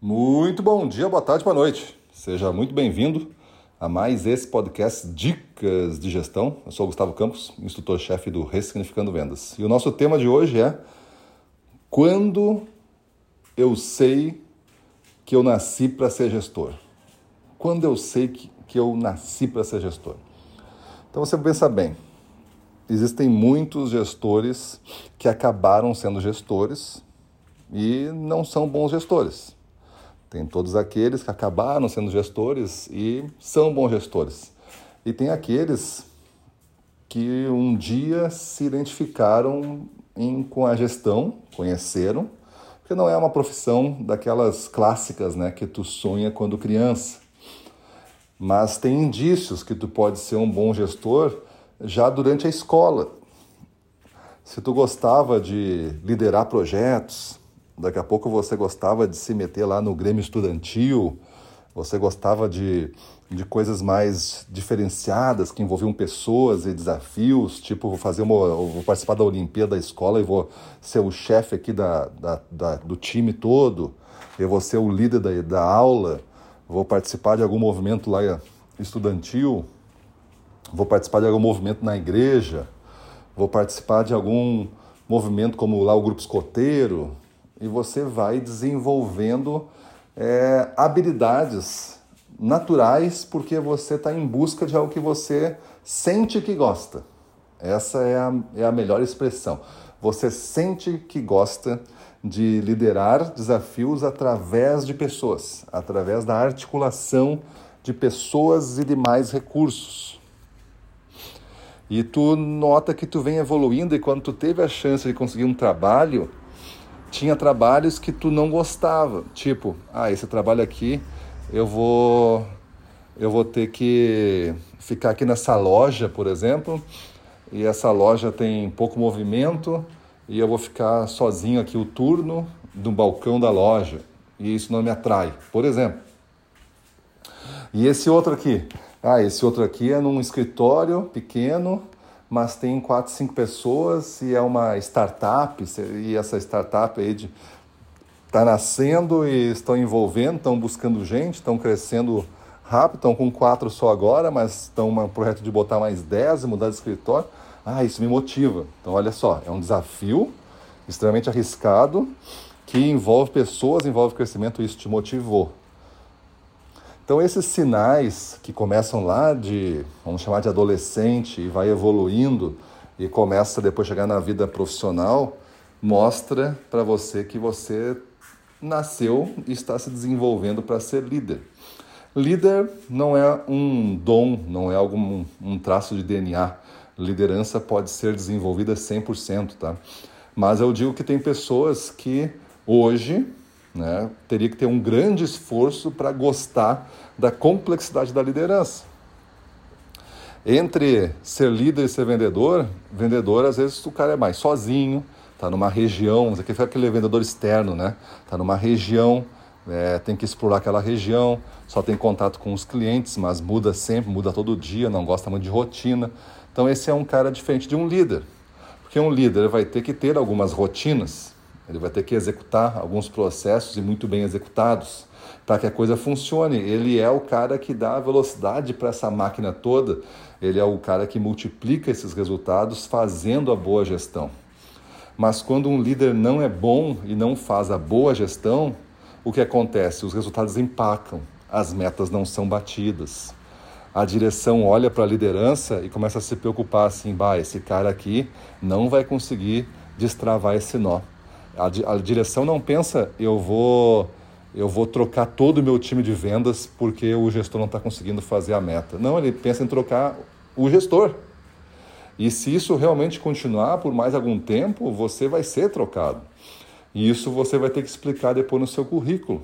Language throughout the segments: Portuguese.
Muito bom dia, boa tarde, boa noite. Seja muito bem-vindo a mais esse podcast Dicas de Gestão. Eu sou o Gustavo Campos, instrutor-chefe do Ressignificando Vendas. E o nosso tema de hoje é Quando eu sei que eu nasci para ser gestor? Quando eu sei que, que eu nasci para ser gestor? Então você pensa bem, existem muitos gestores que acabaram sendo gestores e não são bons gestores. Tem todos aqueles que acabaram sendo gestores e são bons gestores. E tem aqueles que um dia se identificaram em, com a gestão, conheceram, porque não é uma profissão daquelas clássicas né, que tu sonha quando criança. Mas tem indícios que tu pode ser um bom gestor já durante a escola. Se tu gostava de liderar projetos, Daqui a pouco você gostava de se meter lá no Grêmio Estudantil, você gostava de, de coisas mais diferenciadas que envolviam pessoas e desafios, tipo, vou fazer uma, vou participar da Olimpíada da escola e vou ser o chefe aqui da, da, da, do time todo, eu vou ser o líder da, da aula, vou participar de algum movimento lá estudantil, vou participar de algum movimento na igreja, vou participar de algum movimento como lá o grupo escoteiro, e você vai desenvolvendo é, habilidades naturais porque você está em busca de algo que você sente que gosta. Essa é a, é a melhor expressão. Você sente que gosta de liderar desafios através de pessoas, através da articulação de pessoas e demais recursos. E tu nota que tu vem evoluindo e quando tu teve a chance de conseguir um trabalho, tinha trabalhos que tu não gostava, tipo, ah, esse trabalho aqui eu vou eu vou ter que ficar aqui nessa loja, por exemplo, e essa loja tem pouco movimento e eu vou ficar sozinho aqui o turno do balcão da loja e isso não me atrai, por exemplo. E esse outro aqui, ah, esse outro aqui é num escritório pequeno mas tem quatro, cinco pessoas e é uma startup, e essa startup aí de está nascendo e estão envolvendo, estão buscando gente, estão crescendo rápido, estão com quatro só agora, mas estão um projeto de botar mais dez e mudar de escritório. Ah, isso me motiva. Então, olha só, é um desafio extremamente arriscado que envolve pessoas, envolve crescimento, isso te motivou. Então, esses sinais que começam lá de, vamos chamar de adolescente, e vai evoluindo e começa depois chegar na vida profissional, mostra para você que você nasceu e está se desenvolvendo para ser líder. Líder não é um dom, não é algum um traço de DNA. Liderança pode ser desenvolvida 100%, tá? Mas eu digo que tem pessoas que hoje né? Teria que ter um grande esforço para gostar da complexidade da liderança. Entre ser líder e ser vendedor, vendedor às vezes o cara é mais sozinho, está numa região, aqui foi aquele vendedor externo, né? Está numa região, é, tem que explorar aquela região, só tem contato com os clientes, mas muda sempre, muda todo dia, não gosta muito de rotina. Então esse é um cara diferente de um líder, porque um líder vai ter que ter algumas rotinas, ele vai ter que executar alguns processos e muito bem executados para que a coisa funcione. Ele é o cara que dá velocidade para essa máquina toda, ele é o cara que multiplica esses resultados fazendo a boa gestão. Mas quando um líder não é bom e não faz a boa gestão, o que acontece? Os resultados empacam, as metas não são batidas. A direção olha para a liderança e começa a se preocupar assim: bah, esse cara aqui não vai conseguir destravar esse nó. A, a direção não pensa, eu vou eu vou trocar todo o meu time de vendas porque o gestor não está conseguindo fazer a meta. Não, ele pensa em trocar o gestor. E se isso realmente continuar por mais algum tempo, você vai ser trocado. E isso você vai ter que explicar depois no seu currículo.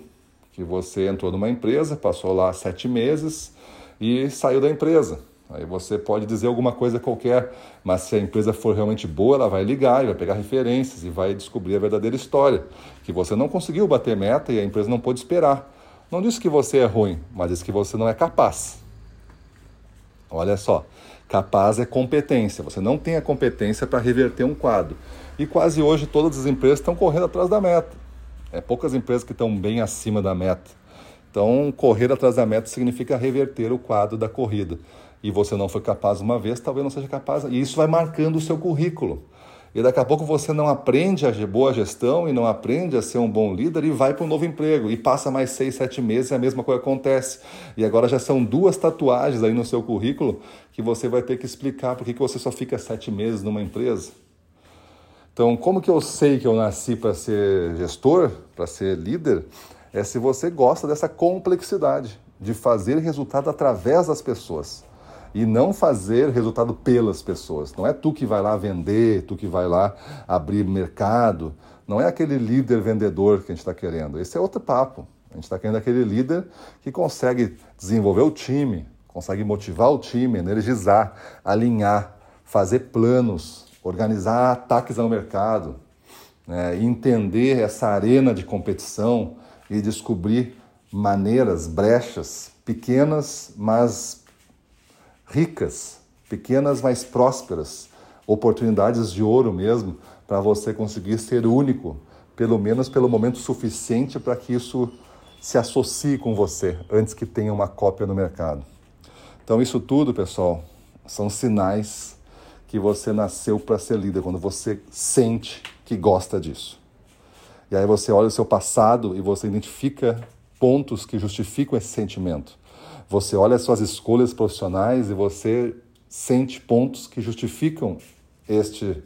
Que você entrou numa empresa, passou lá sete meses e saiu da empresa. Aí você pode dizer alguma coisa qualquer, mas se a empresa for realmente boa, ela vai ligar, vai pegar referências e vai descobrir a verdadeira história. Que você não conseguiu bater meta e a empresa não pôde esperar. Não disse que você é ruim, mas disse que você não é capaz. Olha só, capaz é competência. Você não tem a competência para reverter um quadro. E quase hoje todas as empresas estão correndo atrás da meta. É poucas empresas que estão bem acima da meta. Então, correr atrás da meta significa reverter o quadro da corrida. E você não foi capaz uma vez, talvez não seja capaz. E isso vai marcando o seu currículo. E daqui a pouco você não aprende a boa gestão e não aprende a ser um bom líder e vai para um novo emprego. E passa mais seis, sete meses e a mesma coisa acontece. E agora já são duas tatuagens aí no seu currículo que você vai ter que explicar por que você só fica sete meses numa empresa. Então, como que eu sei que eu nasci para ser gestor, para ser líder? É se você gosta dessa complexidade de fazer resultado através das pessoas e não fazer resultado pelas pessoas. Não é tu que vai lá vender, tu que vai lá abrir mercado. Não é aquele líder vendedor que a gente está querendo. Esse é outro papo. A gente está querendo aquele líder que consegue desenvolver o time, consegue motivar o time, energizar, alinhar, fazer planos, organizar ataques ao mercado, né? entender essa arena de competição e descobrir maneiras, brechas pequenas, mas ricas, pequenas, mas prósperas, oportunidades de ouro mesmo, para você conseguir ser único, pelo menos pelo momento suficiente para que isso se associe com você antes que tenha uma cópia no mercado. Então, isso tudo, pessoal, são sinais que você nasceu para ser líder, quando você sente que gosta disso. E aí você olha o seu passado e você identifica pontos que justificam esse sentimento. Você olha as suas escolhas profissionais e você sente pontos que justificam este,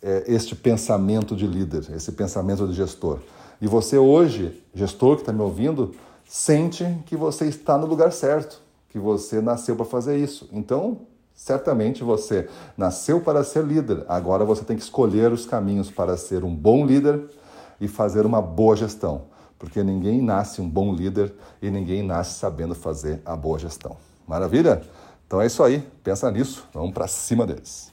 é, este pensamento de líder, esse pensamento de gestor. E você hoje, gestor que está me ouvindo, sente que você está no lugar certo, que você nasceu para fazer isso. Então, certamente você nasceu para ser líder. Agora você tem que escolher os caminhos para ser um bom líder e fazer uma boa gestão porque ninguém nasce um bom líder e ninguém nasce sabendo fazer a boa gestão. Maravilha? Então é isso aí, pensa nisso, vamos para cima deles.